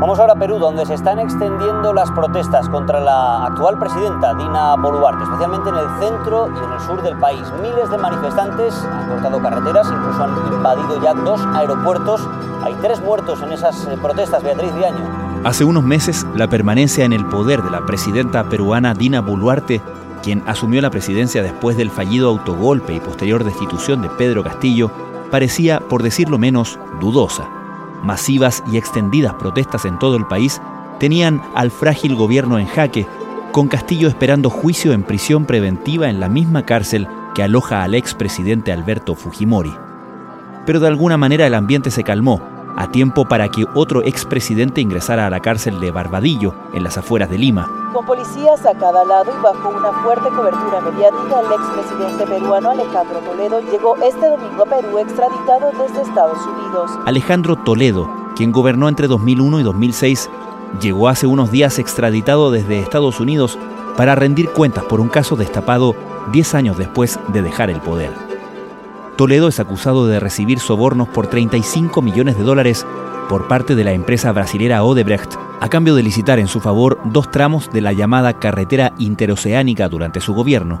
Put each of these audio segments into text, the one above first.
Vamos ahora a Perú, donde se están extendiendo las protestas contra la actual presidenta, Dina Boluarte, especialmente en el centro y en el sur del país. Miles de manifestantes han cortado carreteras, incluso han invadido ya dos aeropuertos. Hay tres muertos en esas eh, protestas, Beatriz Viaño. Hace unos meses, la permanencia en el poder de la presidenta peruana Dina Boluarte, quien asumió la presidencia después del fallido autogolpe y posterior destitución de Pedro Castillo, parecía, por decirlo menos, dudosa masivas y extendidas protestas en todo el país tenían al frágil gobierno en jaque, con Castillo esperando juicio en prisión preventiva en la misma cárcel que aloja al expresidente Alberto Fujimori. Pero de alguna manera el ambiente se calmó a tiempo para que otro expresidente ingresara a la cárcel de Barbadillo, en las afueras de Lima. Con policías a cada lado y bajo una fuerte cobertura mediática, el expresidente peruano Alejandro Toledo llegó este domingo a Perú extraditado desde Estados Unidos. Alejandro Toledo, quien gobernó entre 2001 y 2006, llegó hace unos días extraditado desde Estados Unidos para rendir cuentas por un caso destapado 10 años después de dejar el poder. Toledo es acusado de recibir sobornos por 35 millones de dólares por parte de la empresa brasilera Odebrecht a cambio de licitar en su favor dos tramos de la llamada carretera interoceánica durante su gobierno.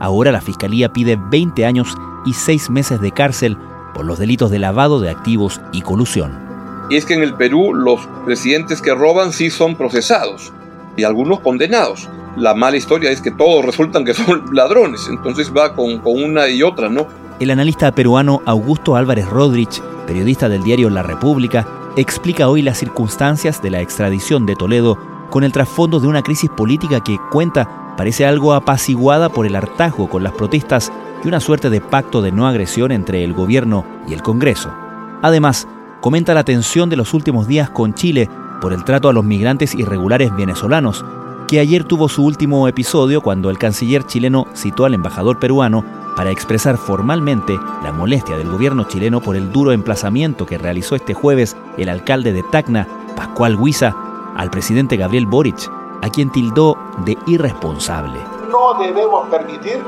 Ahora la Fiscalía pide 20 años y 6 meses de cárcel por los delitos de lavado de activos y colusión. Y es que en el Perú los presidentes que roban sí son procesados y algunos condenados. La mala historia es que todos resultan que son ladrones, entonces va con, con una y otra, ¿no? El analista peruano Augusto Álvarez Rodrich, periodista del diario La República, explica hoy las circunstancias de la extradición de Toledo con el trasfondo de una crisis política que cuenta parece algo apaciguada por el hartazgo con las protestas y una suerte de pacto de no agresión entre el gobierno y el Congreso. Además, comenta la tensión de los últimos días con Chile por el trato a los migrantes irregulares venezolanos, que ayer tuvo su último episodio cuando el canciller chileno citó al embajador peruano para expresar formalmente la molestia del gobierno chileno por el duro emplazamiento que realizó este jueves el alcalde de Tacna, Pascual Huiza, al presidente Gabriel Boric, a quien tildó de irresponsable. No debemos permitir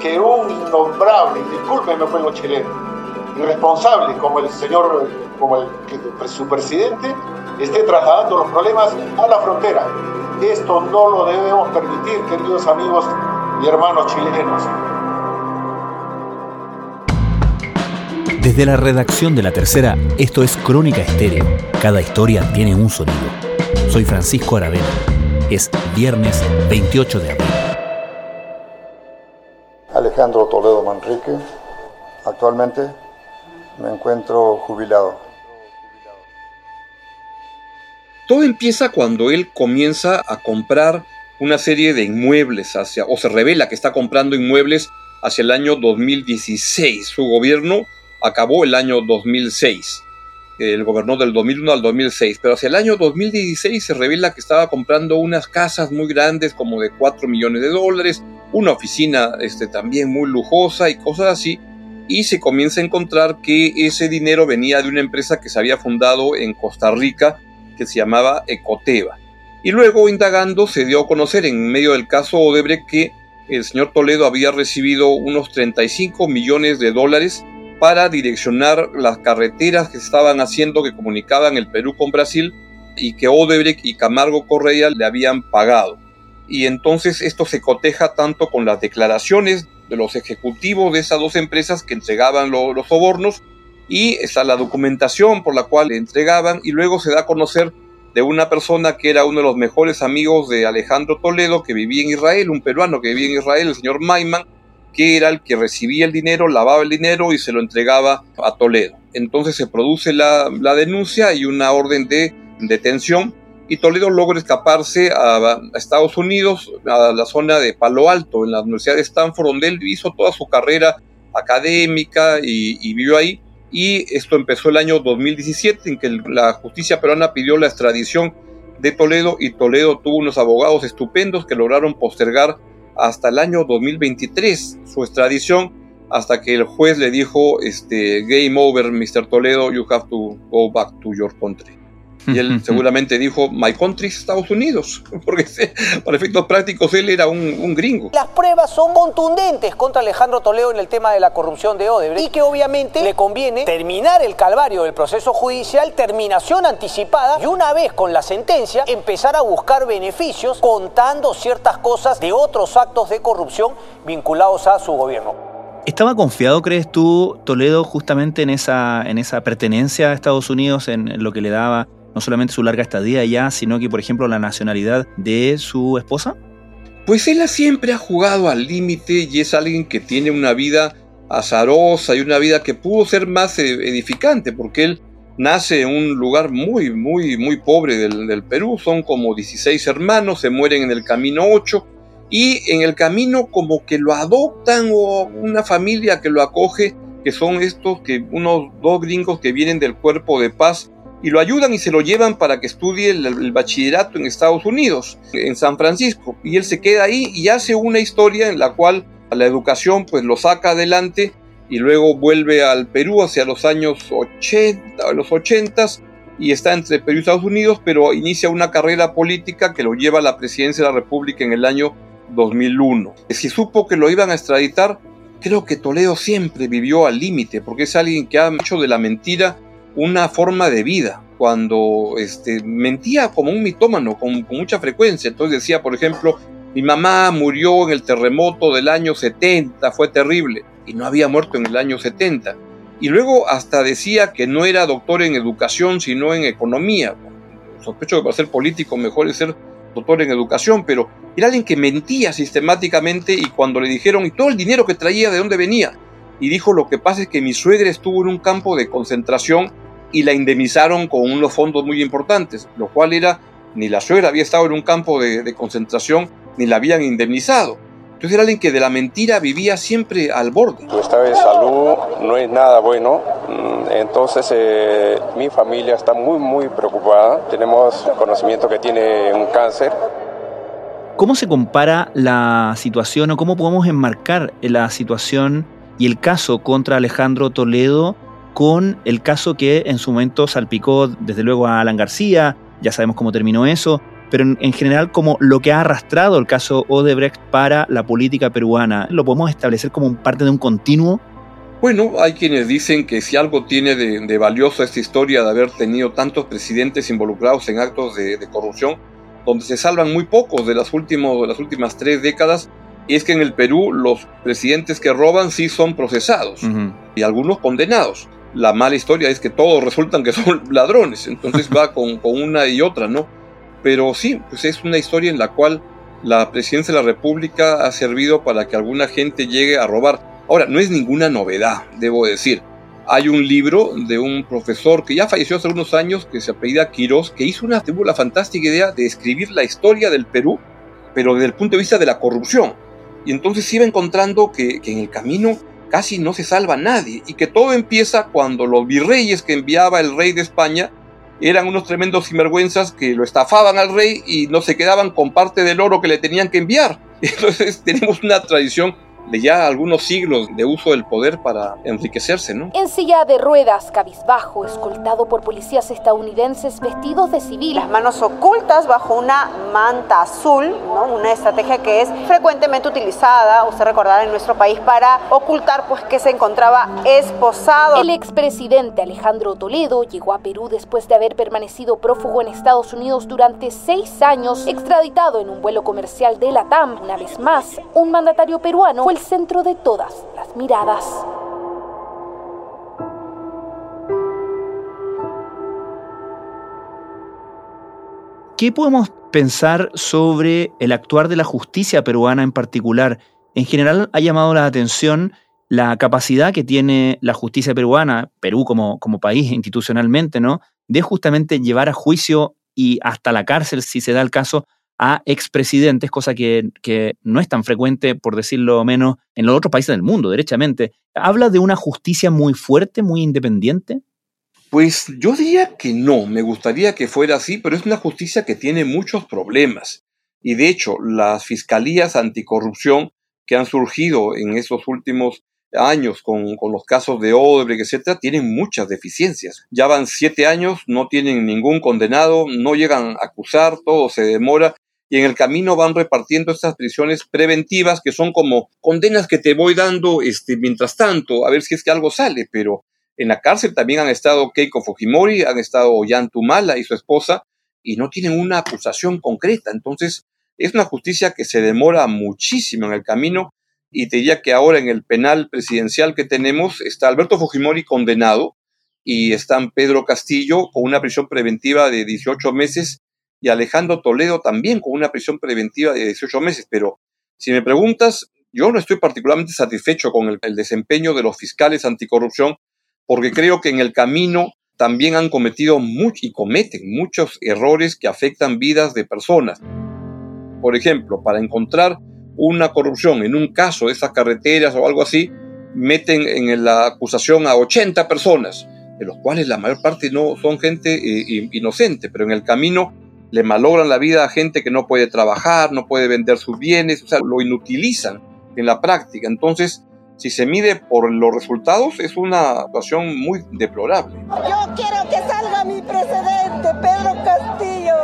que un innombrable, discúlpeme pueblo chileno, irresponsable como el señor, como el, su presidente, esté trasladando los problemas a la frontera. Esto no lo debemos permitir, queridos amigos y hermanos chilenos. Desde la redacción de La Tercera, esto es Crónica Estéreo. Cada historia tiene un sonido. Soy Francisco Aravena. Es viernes 28 de abril. Alejandro Toledo Manrique. Actualmente me encuentro jubilado. Todo empieza cuando él comienza a comprar una serie de inmuebles hacia, o se revela que está comprando inmuebles hacia el año 2016. Su gobierno acabó el año 2006. Él gobernó del 2001 al 2006, pero hacia el año 2016 se revela que estaba comprando unas casas muy grandes, como de 4 millones de dólares, una oficina este, también muy lujosa y cosas así, y se comienza a encontrar que ese dinero venía de una empresa que se había fundado en Costa Rica, que se llamaba Ecoteva. Y luego, indagando, se dio a conocer en medio del caso Odebrecht que el señor Toledo había recibido unos 35 millones de dólares para direccionar las carreteras que estaban haciendo que comunicaban el Perú con Brasil y que Odebrecht y Camargo Correa le habían pagado. Y entonces esto se coteja tanto con las declaraciones de los ejecutivos de esas dos empresas que entregaban los sobornos y está la documentación por la cual le entregaban y luego se da a conocer de una persona que era uno de los mejores amigos de Alejandro Toledo que vivía en Israel, un peruano que vivía en Israel, el señor Maiman, que era el que recibía el dinero, lavaba el dinero y se lo entregaba a Toledo. Entonces se produce la, denuncia y una orden de detención y Toledo logra escaparse a, Estados Unidos, a la zona de Palo Alto, en la Universidad de Stanford, donde él hizo toda su carrera académica y, y vivió ahí. Y esto empezó el año 2017, en que la justicia peruana pidió la extradición de Toledo y Toledo tuvo unos abogados estupendos que lograron postergar hasta el año 2023 su extradición hasta que el juez le dijo este game over Mr. Toledo you have to go back to your country. Y él seguramente dijo, my country es Estados Unidos, porque para efectos prácticos él era un, gringo. Las pruebas son contundentes contra Alejandro Toledo en el tema de la corrupción de Odebrecht y que obviamente le conviene terminar el calvario del proceso judicial, terminación anticipada y una vez con la sentencia empezar a buscar beneficios contando ciertas cosas de otros actos de corrupción vinculados a su gobierno. ¿Estaba confiado, crees tú, Toledo, justamente en esa, en esa pertenencia a Estados Unidos, en lo que le daba no solamente su larga estadía allá, sino que, por ejemplo, la nacionalidad de su esposa? Pues él siempre ha jugado al límite y es alguien que tiene una vida azarosa y una vida que pudo ser más e-, edificante, porque él nace en un lugar muy, muy, muy pobre del, del Perú, son como 16 hermanos, se mueren en el camino 8, y en el camino como que lo adoptan o una familia que lo acoge, que son estos, que unos dos gringos que vienen del cuerpo de paz y lo ayudan y se lo llevan para que estudie el, bachillerato en Estados Unidos, en San Francisco. Y él se queda ahí y hace una historia en la cual la educación pues lo saca adelante y luego vuelve al Perú hacia los años 80, los 80 y está entre Perú y Estados Unidos, pero inicia una carrera política que lo lleva a la presidencia de la República en el año 2001. Si supo que lo iban a extraditar, creo que Toledo siempre vivió al límite, porque es alguien que ha hecho de la mentira una forma de vida. Cuando este, mentía como un mitómano, con, con mucha frecuencia. Entonces decía, por ejemplo, mi mamá murió en el terremoto del año 70, fue terrible, y no había muerto en el año 70. Y luego hasta decía que no era doctor en educación, sino en economía. Sospecho que para ser político mejor es ser doctor en educación, pero era alguien que mentía sistemáticamente y cuando le dijeron, ¿y todo el dinero que traía de dónde venía? Y dijo, lo que pasa es que mi suegra estuvo en un campo de concentración y la indemnizaron con unos fondos muy importantes, lo cual era, ni la suegra había estado en un campo de, concentración, ni la habían indemnizado. Entonces era alguien que de la mentira vivía siempre al borde. Tu estado de salud no es nada bueno, mm, entonces eh, mi familia está muy, muy preocupada. Tenemos conocimiento que tiene un cáncer. ¿Cómo se compara la situación o cómo podemos enmarcar la situación y el caso contra Alejandro Toledo con el caso que en su momento salpicó desde luego a Alan García, ya sabemos cómo terminó eso, pero en, general como lo que ha arrastrado el caso Odebrecht para la política peruana, ¿lo podemos establecer como parte de un continuo? Bueno, hay quienes dicen que si algo tiene de, valioso esta historia de haber tenido tantos presidentes involucrados en actos de corrupción, donde se salvan muy pocos de las, últimos, las últimas tres décadas, y es que en el Perú los presidentes que roban sí son procesados y algunos condenados. La mala historia es que todos resultan que son ladrones, entonces va con, una y otra, ¿no? Pero sí, pues es una historia en la cual la presidencia de la República ha servido para que alguna gente llegue a robar. Ahora, no es ninguna novedad, debo decir. Hay un libro de un profesor que ya falleció hace unos años, que se apellida Quirós, que hizo una, tuvo la fantástica idea de escribir la historia del Perú, pero desde el punto de vista de la corrupción. Y entonces iba encontrando que en el camino casi no se salva nadie y que todo empieza cuando los virreyes que enviaba el rey de España eran unos tremendos sinvergüenzas que lo estafaban al rey y no se quedaban con parte del oro que le tenían que enviar. Entonces tenemos una tradición de ya algunos siglos de uso del poder para enriquecerse, ¿no? En silla de ruedas, cabizbajo, escoltado por policías estadounidenses vestidos de civil. Las manos ocultas bajo una manta azul, ¿no? Una estrategia que es frecuentemente utilizada, usted recordará, en nuestro país para ocultar pues que se encontraba esposado. El expresidente Alejandro Toledo llegó a Perú después de haber permanecido prófugo en Estados Unidos durante seis años, extraditado en un vuelo comercial de la TAM. Una vez más, un mandatario peruano fue el centro de todas las miradas. ¿Qué podemos pensar sobre el actuar de la justicia peruana en particular? En general ha llamado la atención la capacidad que tiene la justicia peruana, Perú como, como país institucionalmente, ¿no? De justamente llevar a juicio y hasta la cárcel, si se da el caso, a expresidentes, cosa que, que, no es tan frecuente, por decirlo menos, en los otros países del mundo, derechamente. ¿Habla de una justicia muy fuerte, muy independiente? Pues yo diría que no, me gustaría que fuera así, pero es una justicia que tiene muchos problemas. Y de hecho, las fiscalías anticorrupción que han surgido en estos últimos años con, con los casos de Odebrecht, etcétera, tienen muchas deficiencias. Ya van siete años, no tienen ningún condenado, no llegan a acusar, todo se demora y en el camino van repartiendo estas prisiones preventivas que son como condenas que te voy dando este, mientras tanto, a ver si es que algo sale, pero en la cárcel también han estado Keiko Fujimori, han estado Ollanta Tumala y su esposa, y no tienen una acusación concreta. Entonces, es una justicia que se demora muchísimo en el camino, y te diría que ahora en el penal presidencial que tenemos está Alberto Fujimori condenado, y está Pedro Castillo con una prisión preventiva de 18 meses y Alejandro Toledo también con una prisión preventiva de 18 meses. Pero si me preguntas, yo no estoy particularmente satisfecho con el, desempeño de los fiscales anticorrupción porque creo que en el camino también han cometido y cometen muchos errores que afectan vidas de personas. Por ejemplo, para encontrar una corrupción en un caso de esas carreteras o algo así, meten en la acusación a 80 personas, de los cuales la mayor parte no son gente eh, inocente, pero en el camino le malogran la vida a gente que no puede trabajar, no puede vender sus bienes, o sea, lo inutilizan en la práctica. Entonces, si se mide por los resultados, es una situación muy deplorable. Yo quiero que salga mi precedente, Pedro Castillo.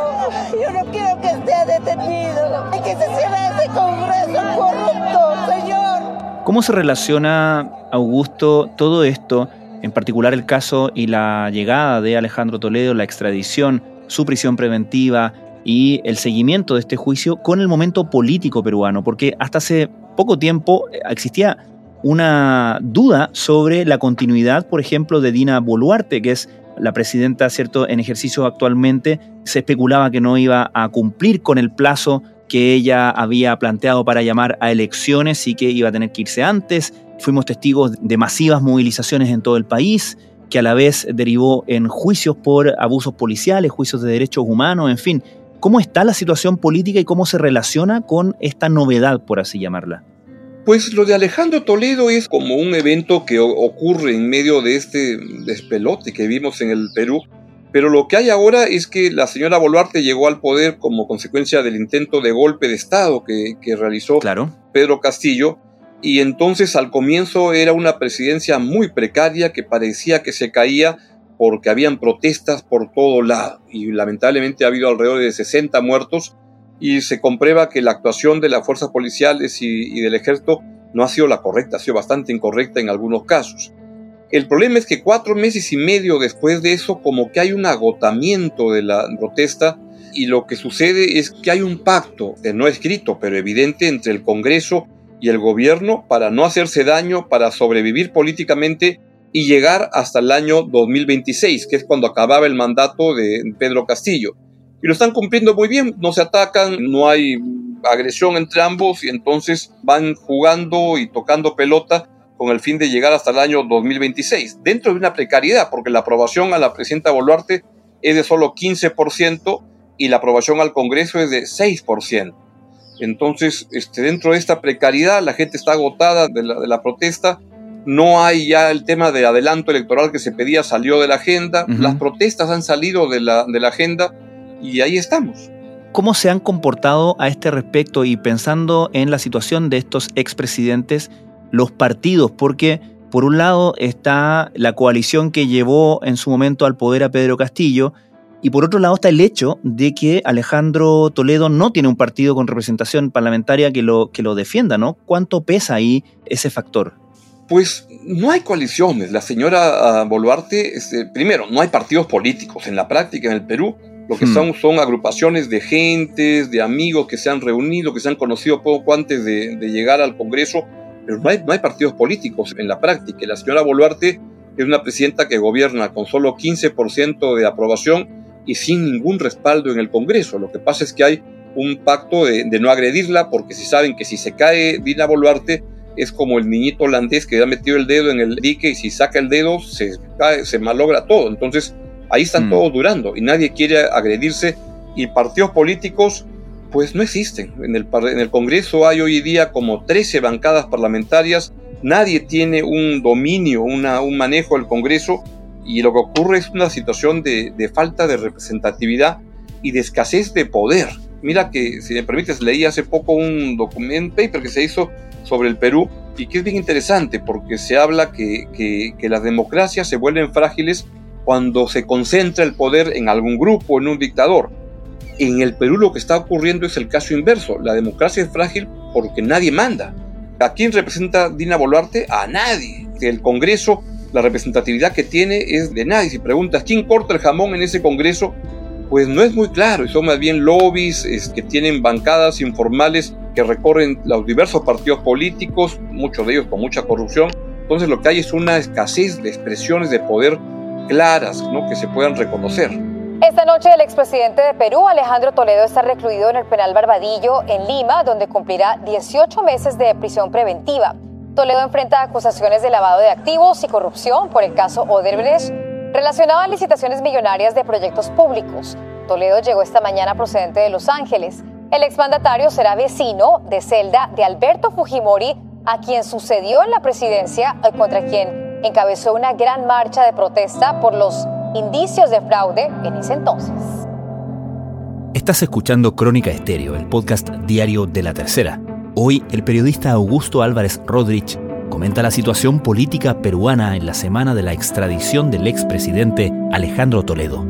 Yo no quiero que esté detenido y que se cierre ese Congreso corrupto, señor. ¿Cómo se relaciona, Augusto, todo esto, en particular el caso y la llegada de Alejandro Toledo, la extradición su prisión preventiva y el seguimiento de este juicio con el momento político peruano, porque hasta hace poco tiempo eh, existía una duda sobre la continuidad, por ejemplo, de Dina Boluarte, que es la presidenta, ¿cierto?, en ejercicio actualmente. Se especulaba que no iba a cumplir con el plazo que ella había planteado para llamar a elecciones y que iba a tener que irse antes. Fuimos testigos de masivas movilizaciones en todo el país que a la vez derivó en juicios por abusos policiales, juicios de derechos humanos, en fin. ¿Cómo está la situación política y cómo se relaciona con esta novedad, por así llamarla? Pues lo de Alejandro Toledo es como un evento que ocurre en medio de este despelote que vimos en el Perú, pero lo que hay ahora es que la señora Boluarte llegó al poder como consecuencia del intento de golpe de Estado que, que realizó claro. Pedro Castillo, y entonces al comienzo era una presidencia muy precaria que parecía que se caía porque habían protestas por todo lado y lamentablemente ha habido alrededor de 60 muertos y se comprueba que la actuación de las fuerzas policiales y, del ejército no ha sido la correcta, ha sido bastante incorrecta en algunos casos. El problema es que cuatro meses y medio después de eso como que hay un agotamiento de la protesta y lo que sucede es que hay un pacto, no escrito pero evidente, entre el Congreso y el gobierno para no hacerse daño, para sobrevivir políticamente y llegar hasta el año 2026, que es cuando acababa el mandato de Pedro Castillo. Y lo están cumpliendo muy bien, no se atacan, no hay agresión entre ambos y entonces van jugando y tocando pelota con el fin de llegar hasta el año 2026, dentro de una precariedad, porque la aprobación a la presidenta Boluarte es de solo 15% y la aprobación al Congreso es de 6%. Entonces, este, dentro de esta precariedad, la gente está agotada de la, protesta. No hay ya el tema de adelanto electoral que se pedía, salió de la agenda. Las protestas han salido de la, de la agenda y ahí estamos. ¿Cómo se han comportado a este respecto y pensando en la situación de estos expresidentes, los partidos? Porque por un lado está la coalición que llevó en su momento al poder a Pedro Castillo, y por otro lado está el hecho de que Alejandro Toledo no tiene un partido con representación parlamentaria que lo, que lo defienda, ¿no? ¿Cuánto pesa ahí ese factor? Pues no hay coaliciones. La señora ah, Boluarte, este, primero, no hay partidos políticos. En la práctica en el Perú, lo que hmm. son son agrupaciones de gentes, de amigos que se han reunido, que se han conocido poco antes de, llegar al Congreso, pero no hay, no hay partidos políticos en la práctica. La señora Boluarte es una presidenta que gobierna con solo 15% de aprobación y sin ningún respaldo en el Congreso. Lo que pasa es que hay un pacto de, no agredirla porque si saben que si se cae Dina Boluarte es como el niñito holandés que ha metido el dedo en el dique y si saca el dedo se, cae, se malogra todo. Entonces ahí están mm. todos durando y nadie quiere agredirse y partidos políticos pues no existen. En el, en el Congreso hay hoy día como 13 bancadas parlamentarias, nadie tiene un dominio, una, un manejo del Congreso y lo que ocurre es una situación de, falta de representatividad y de escasez de poder. Mira que, si me permites, leí hace poco un documento paper que se hizo sobre el Perú y que es bien interesante porque se habla que, que, las democracias se vuelven frágiles cuando se concentra el poder en algún grupo, en un dictador. En el Perú lo que está ocurriendo es el caso inverso. La democracia es frágil porque nadie manda. ¿A quién representa Dina Boluarte? A nadie. El Congreso, la representatividad que tiene es de nadie. Si preguntas quién corta el jamón en ese Congreso, pues no es muy claro. Son más bien lobbies que tienen bancadas informales que recorren los diversos partidos políticos, muchos de ellos con mucha corrupción. Entonces lo que hay es una escasez de expresiones de poder claras, ¿no? que se puedan reconocer. Esta noche el expresidente de Perú, Alejandro Toledo, está recluido en el penal Barbadillo, en Lima, donde cumplirá 18 meses de prisión preventiva. Toledo enfrenta acusaciones de lavado de activos y corrupción por el caso Odebrecht relacionado a licitaciones millonarias de proyectos públicos. Toledo llegó esta mañana procedente de Los Ángeles. El exmandatario será vecino de celda de Alberto Fujimori, a quien sucedió en la presidencia, contra quien encabezó una gran marcha de protesta por los indicios de fraude en ese entonces. Estás escuchando Crónica Estéreo, el podcast diario de la tercera. Hoy el periodista Augusto Álvarez Rodríguez comenta la situación política peruana en la semana de la extradición del expresidente Alejandro Toledo.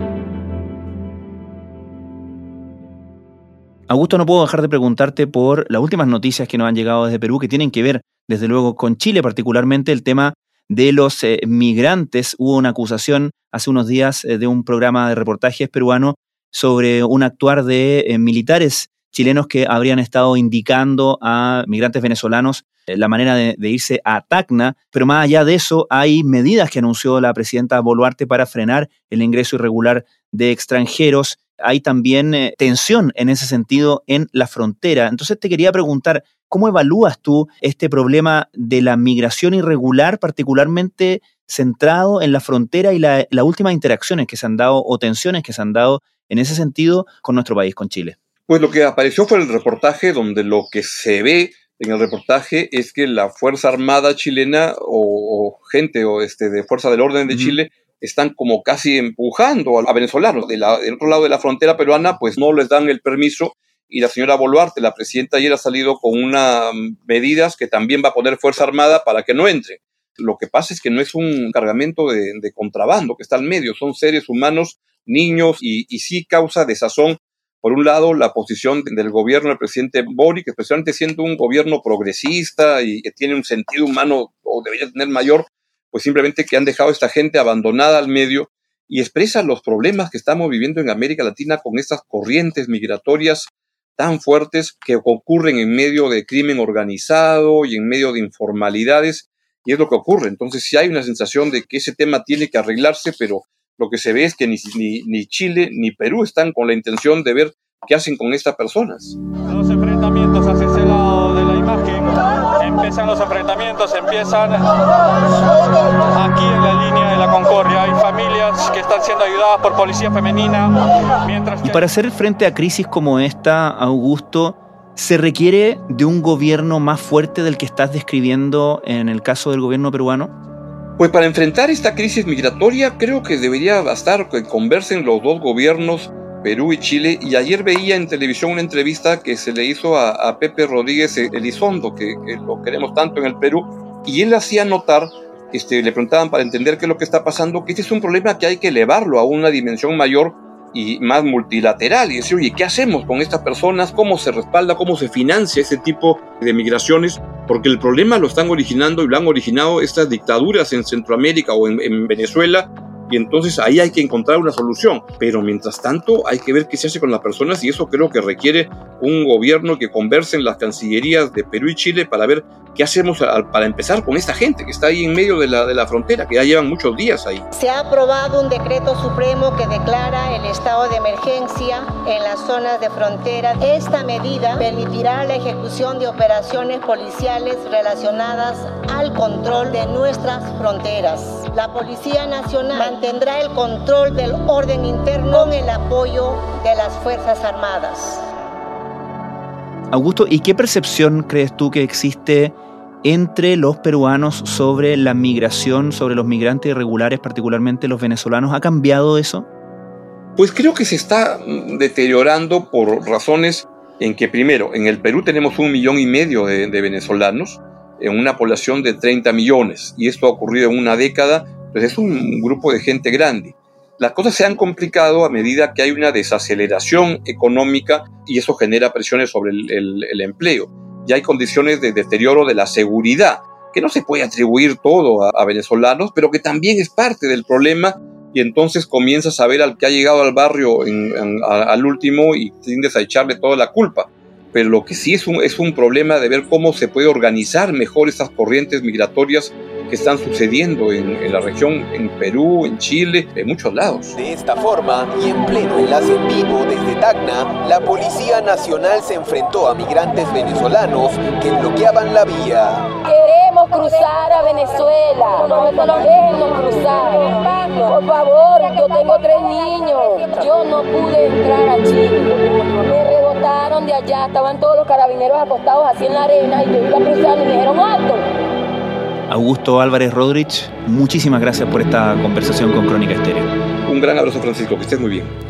Augusto, no puedo dejar de preguntarte por las últimas noticias que nos han llegado desde Perú, que tienen que ver, desde luego, con Chile, particularmente el tema de los eh, migrantes. Hubo una acusación hace unos días eh, de un programa de reportajes peruano sobre un actuar de eh, militares chilenos que habrían estado indicando a migrantes venezolanos la manera de, irse a Tacna, pero más allá de eso hay medidas que anunció la presidenta Boluarte para frenar el ingreso irregular de extranjeros. Hay también tensión en ese sentido en la frontera. Entonces te quería preguntar, ¿Cómo evalúas tú este problema de la migración irregular, particularmente centrado en la frontera y las últimas interacciones que se han dado o tensiones que se han dado en ese sentido con nuestro país, con Chile? Pues lo que apareció fue el reportaje donde lo que se ve en el reportaje es que la Fuerza Armada chilena o, gente o este, de Fuerza del Orden de Chile están como casi empujando a venezolanos. del otro lado de la frontera peruana, pues no les dan el permiso y la señora Boluarte, la presidenta, ayer ha salido con unas medidas que también va a poner Fuerza Armada para que no entre. Lo que pasa es que no es un cargamento de, contrabando que está al medio, son seres humanos, niños, y, sí causa desazón, por un lado, la posición del gobierno del presidente Boric, especialmente siendo un gobierno progresista y que tiene un sentido humano o debería tener mayor, pues simplemente que han dejado a esta gente abandonada al medio y expresa los problemas que estamos viviendo en América Latina con estas corrientes migratorias tan fuertes que ocurren en medio de crimen organizado y en medio de informalidades, y es lo que ocurre. Entonces sí hay una sensación de que ese tema tiene que arreglarse, pero lo que se ve es que ni, ni, Chile ni Perú están con la intención de ver qué hacen con estas personas. Los enfrentamientos hacia ese lado de la imagen, empiezan los enfrentamientos, empiezan aquí en la línea de la Concordia. Hay familias que están siendo ayudadas por policía femenina. Mientras Y para hacer frente a crisis como esta, Augusto, ¿se requiere de un gobierno más fuerte del que estás describiendo en el caso del gobierno peruano? Pues para enfrentar esta crisis migratoria creo que debería bastar que conversen los dos gobiernos, Perú y Chile, y ayer veía en televisión una entrevista que se le hizo a, Pepe Rodríguez Elizondo, que, que, lo queremos tanto en el Perú, y él hacía notar este, le preguntaban para entender qué es lo que está pasando, que este es un problema que hay que elevarlo a una dimensión mayor y más multilateral. Y decir, oye, ¿qué hacemos con estas personas? ¿Cómo se respalda? ¿Cómo se financia ese tipo de migraciones? Porque el problema lo están originando y lo han originado estas dictaduras en Centroamérica o en Venezuela y entonces ahí hay que encontrar una solución. Pero mientras tanto hay que ver qué se hace con las personas y eso creo que requiere un gobierno que converse en las cancillerías de Perú y Chile para ver qué hacemos para empezar con esta gente que está ahí en medio de la, de la frontera, que ya llevan muchos días ahí. Se ha aprobado un decreto supremo que declara el estado de emergencia en las zonas de frontera. Esta medida permitirá la ejecución de operaciones policiales relacionadas al control de nuestras fronteras. La Policía Nacional tendrá el control del orden interno con el apoyo de las Fuerzas Armadas. Augusto, ¿y qué percepción crees tú que existe entre los peruanos sobre la migración, sobre los migrantes irregulares, particularmente los venezolanos? ¿Ha cambiado eso? Pues creo que se está deteriorando por razones en que primero, en el Perú tenemos un millón y medio de, de venezolanos, en una población de 30 millones. Y esto ha ocurrido en una década, pues es un grupo de gente grande. Las cosas se han complicado a medida que hay una desaceleración económica y eso genera presiones sobre el, empleo. Ya hay condiciones de deterioro de la seguridad, que no se puede atribuir todo a, venezolanos, pero que también es parte del problema y entonces comienzas a ver al que ha llegado al barrio al último y tiendes a echarle toda la culpa. Pero lo que sí es un, es un problema de ver cómo se puede organizar mejor estas corrientes migratorias que están sucediendo en, la región, en Perú, en Chile, en muchos lados. De esta forma, y en pleno enlace en vivo desde Tacna, la Policía Nacional se enfrentó a migrantes venezolanos que bloqueaban la vía. Queremos cruzar a Venezuela, déjenos cruzar. Por favor, yo tengo tres niños, yo no pude entrar a Chile. Me rebotaron de allá, estaban todos los carabineros acostados así en la arena y yo iba cruzando y me dijeron alto. Augusto Álvarez Rodríguez, muchísimas gracias por esta conversación con Crónica Estéreo. Un gran abrazo, Francisco, que estés muy bien.